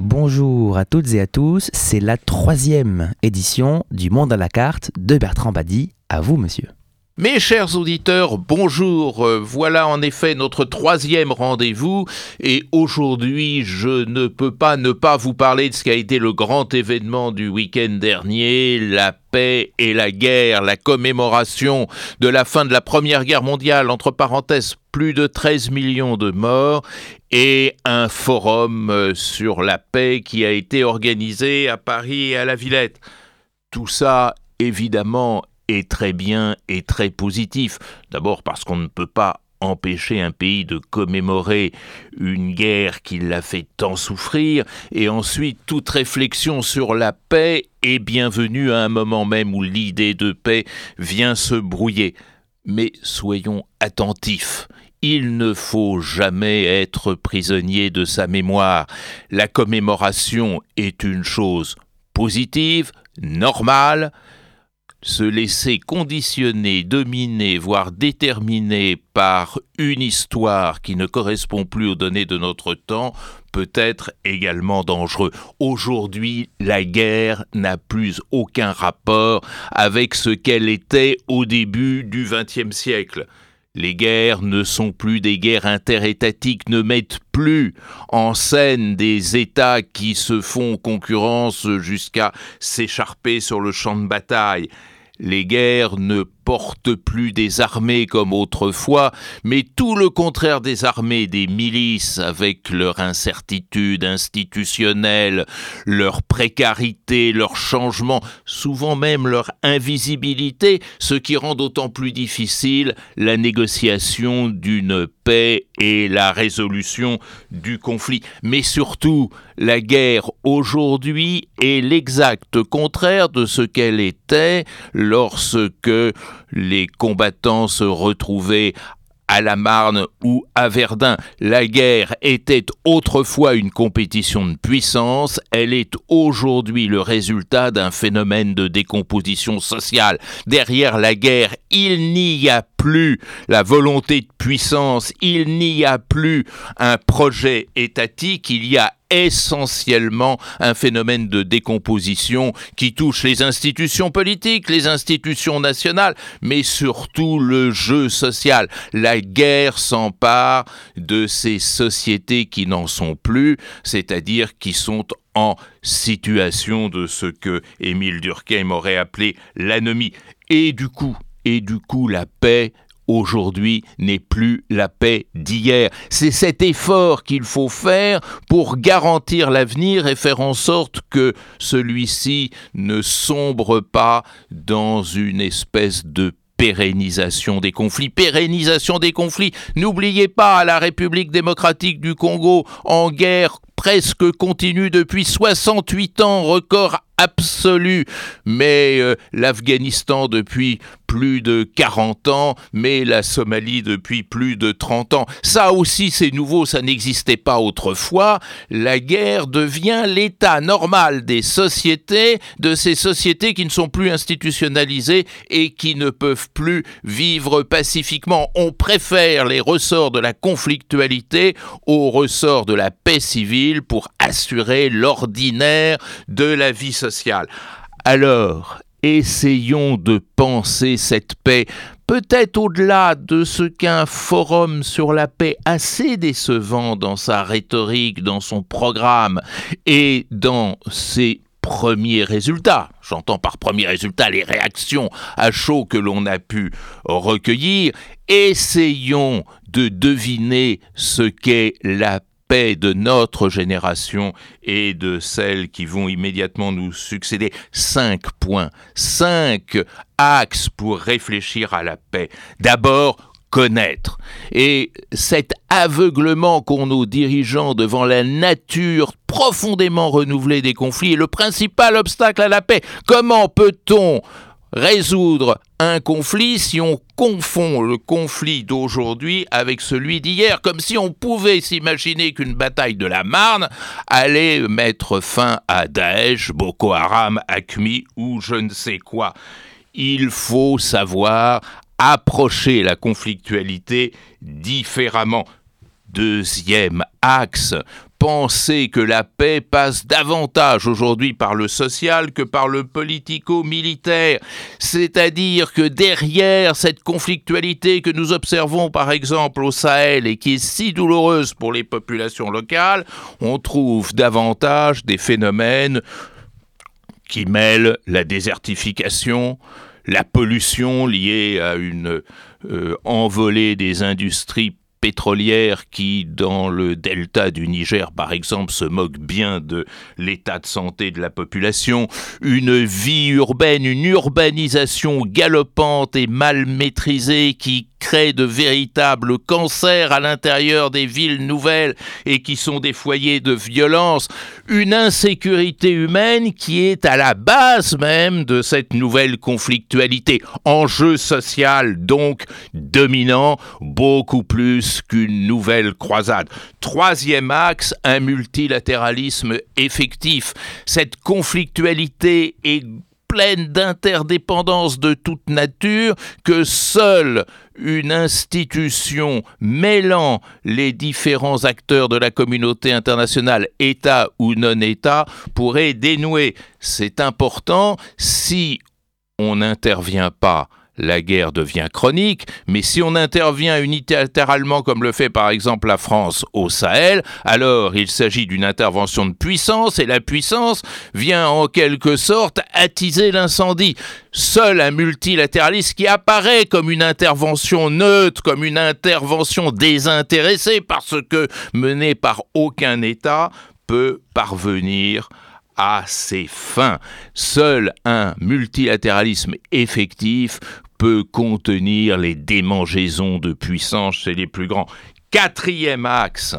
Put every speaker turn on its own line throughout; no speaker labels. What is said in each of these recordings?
Bonjour à toutes et à tous, c'est la troisième édition du Monde à la carte de Bertrand Badi. À vous, monsieur.
Mes chers auditeurs, bonjour. Euh, voilà en effet notre troisième rendez-vous et aujourd'hui je ne peux pas ne pas vous parler de ce qui a été le grand événement du week-end dernier, la paix et la guerre, la commémoration de la fin de la Première Guerre mondiale, entre parenthèses plus de 13 millions de morts et un forum euh, sur la paix qui a été organisé à Paris et à la Villette. Tout ça évidemment est très bien et très positif. D'abord parce qu'on ne peut pas empêcher un pays de commémorer une guerre qui l'a fait tant souffrir, et ensuite toute réflexion sur la paix est bienvenue à un moment même où l'idée de paix vient se brouiller. Mais soyons attentifs. Il ne faut jamais être prisonnier de sa mémoire. La commémoration est une chose positive, normale, se laisser conditionner, dominer, voire déterminer par une histoire qui ne correspond plus aux données de notre temps peut être également dangereux. Aujourd'hui, la guerre n'a plus aucun rapport avec ce qu'elle était au début du XXe siècle. Les guerres ne sont plus des guerres interétatiques, ne mettent plus en scène des États qui se font concurrence jusqu'à s'écharper sur le champ de bataille. Les guerres ne portent plus des armées comme autrefois, mais tout le contraire des armées, des milices, avec leur incertitude institutionnelle, leur précarité, leur changement, souvent même leur invisibilité, ce qui rend d'autant plus difficile la négociation d'une paix et la résolution du conflit. Mais surtout, la guerre aujourd'hui est l'exact contraire de ce qu'elle était lorsque les combattants se retrouvaient à la Marne ou à Verdun. La guerre était autrefois une compétition de puissance, elle est aujourd'hui le résultat d'un phénomène de décomposition sociale. Derrière la guerre, il n'y a plus la volonté de puissance, il n'y a plus un projet étatique, il y a essentiellement un phénomène de décomposition qui touche les institutions politiques, les institutions nationales, mais surtout le jeu social. La guerre s'empare de ces sociétés qui n'en sont plus, c'est-à-dire qui sont en situation de ce que Émile Durkheim aurait appelé l'anomie. Et du coup, et du coup, la paix aujourd'hui n'est plus la paix d'hier. C'est cet effort qu'il faut faire pour garantir l'avenir et faire en sorte que celui-ci ne sombre pas dans une espèce de pérennisation des conflits. Pérennisation des conflits. N'oubliez pas la République démocratique du Congo en guerre presque continue depuis 68 ans, record absolu. Mais euh, l'Afghanistan depuis plus de 40 ans, mais la Somalie depuis plus de 30 ans. Ça aussi, c'est nouveau, ça n'existait pas autrefois. La guerre devient l'état normal des sociétés, de ces sociétés qui ne sont plus institutionnalisées et qui ne peuvent plus vivre pacifiquement. On préfère les ressorts de la conflictualité aux ressorts de la paix civile pour assurer l'ordinaire de la vie sociale. Alors, essayons de penser cette paix peut-être au-delà de ce qu'un forum sur la paix assez décevant dans sa rhétorique, dans son programme et dans ses premiers résultats. J'entends par premiers résultats les réactions à chaud que l'on a pu recueillir. Essayons de deviner ce qu'est la de notre génération et de celles qui vont immédiatement nous succéder. Cinq points, cinq axes pour réfléchir à la paix. D'abord, connaître. Et cet aveuglement qu'ont nos dirigeants devant la nature profondément renouvelée des conflits est le principal obstacle à la paix. Comment peut-on résoudre un conflit si on confond le conflit d'aujourd'hui avec celui d'hier, comme si on pouvait s'imaginer qu'une bataille de la Marne allait mettre fin à Daesh, Boko Haram, Acme ou je ne sais quoi. Il faut savoir approcher la conflictualité différemment. Deuxième axe, penser que la paix passe davantage aujourd'hui par le social que par le politico-militaire. C'est-à-dire que derrière cette conflictualité que nous observons par exemple au Sahel et qui est si douloureuse pour les populations locales, on trouve davantage des phénomènes qui mêlent la désertification, la pollution liée à une euh, envolée des industries pétrolière qui, dans le delta du Niger par exemple, se moque bien de l'état de santé de la population, une vie urbaine, une urbanisation galopante et mal maîtrisée qui de véritables cancers à l'intérieur des villes nouvelles et qui sont des foyers de violence, une insécurité humaine qui est à la base même de cette nouvelle conflictualité. Enjeu social donc dominant beaucoup plus qu'une nouvelle croisade. Troisième axe, un multilatéralisme effectif. Cette conflictualité est pleine d'interdépendance de toute nature que seule une institution mêlant les différents acteurs de la communauté internationale, État ou non-État, pourrait dénouer. C'est important si on n'intervient pas la guerre devient chronique, mais si on intervient unilatéralement comme le fait par exemple la France au Sahel, alors il s'agit d'une intervention de puissance et la puissance vient en quelque sorte attiser l'incendie. Seul un multilatéralisme qui apparaît comme une intervention neutre, comme une intervention désintéressée parce que menée par aucun État, peut parvenir à ses fins. Seul un multilatéralisme effectif peut contenir les démangeaisons de puissance chez les plus grands. Quatrième axe,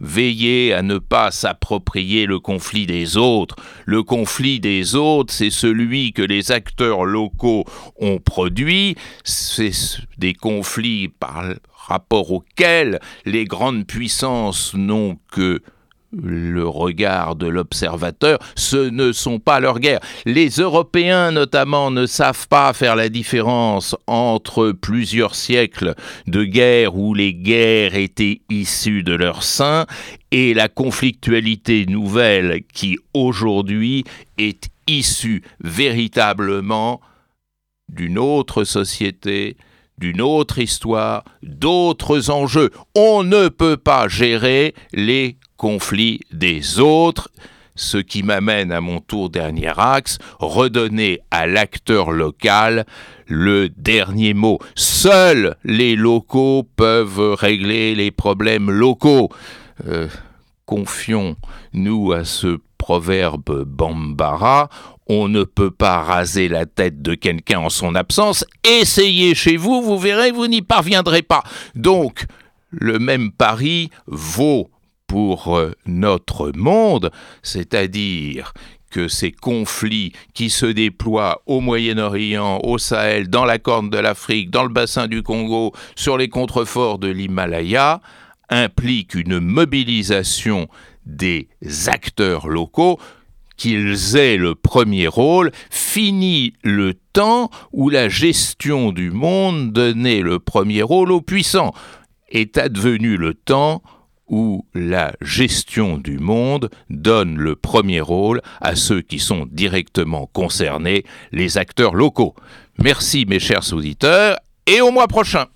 Veiller à ne pas s'approprier le conflit des autres. Le conflit des autres, c'est celui que les acteurs locaux ont produit. C'est des conflits par rapport auxquels les grandes puissances n'ont que le regard de l'observateur, ce ne sont pas leurs guerres. Les Européens notamment ne savent pas faire la différence entre plusieurs siècles de guerre où les guerres étaient issues de leur sein et la conflictualité nouvelle qui aujourd'hui est issue véritablement d'une autre société, d'une autre histoire, d'autres enjeux. On ne peut pas gérer les conflits des autres, ce qui m'amène à mon tour dernier axe, redonner à l'acteur local le dernier mot. Seuls les locaux peuvent régler les problèmes locaux. Euh, confions-nous à ce proverbe Bambara, on ne peut pas raser la tête de quelqu'un en son absence. Essayez chez vous, vous verrez, vous n'y parviendrez pas. Donc, le même pari vaut pour euh, notre monde, c'est-à-dire que ces conflits qui se déploient au Moyen-Orient, au Sahel, dans la Corne de l'Afrique, dans le bassin du Congo, sur les contreforts de l'Himalaya, impliquent une mobilisation des acteurs locaux, qu'ils aient le premier rôle, fini le temps où la gestion du monde donnait le premier rôle aux puissants. Est advenu le temps où la gestion du monde donne le premier rôle à ceux qui sont directement concernés, les acteurs locaux. Merci mes chers auditeurs, et au mois prochain.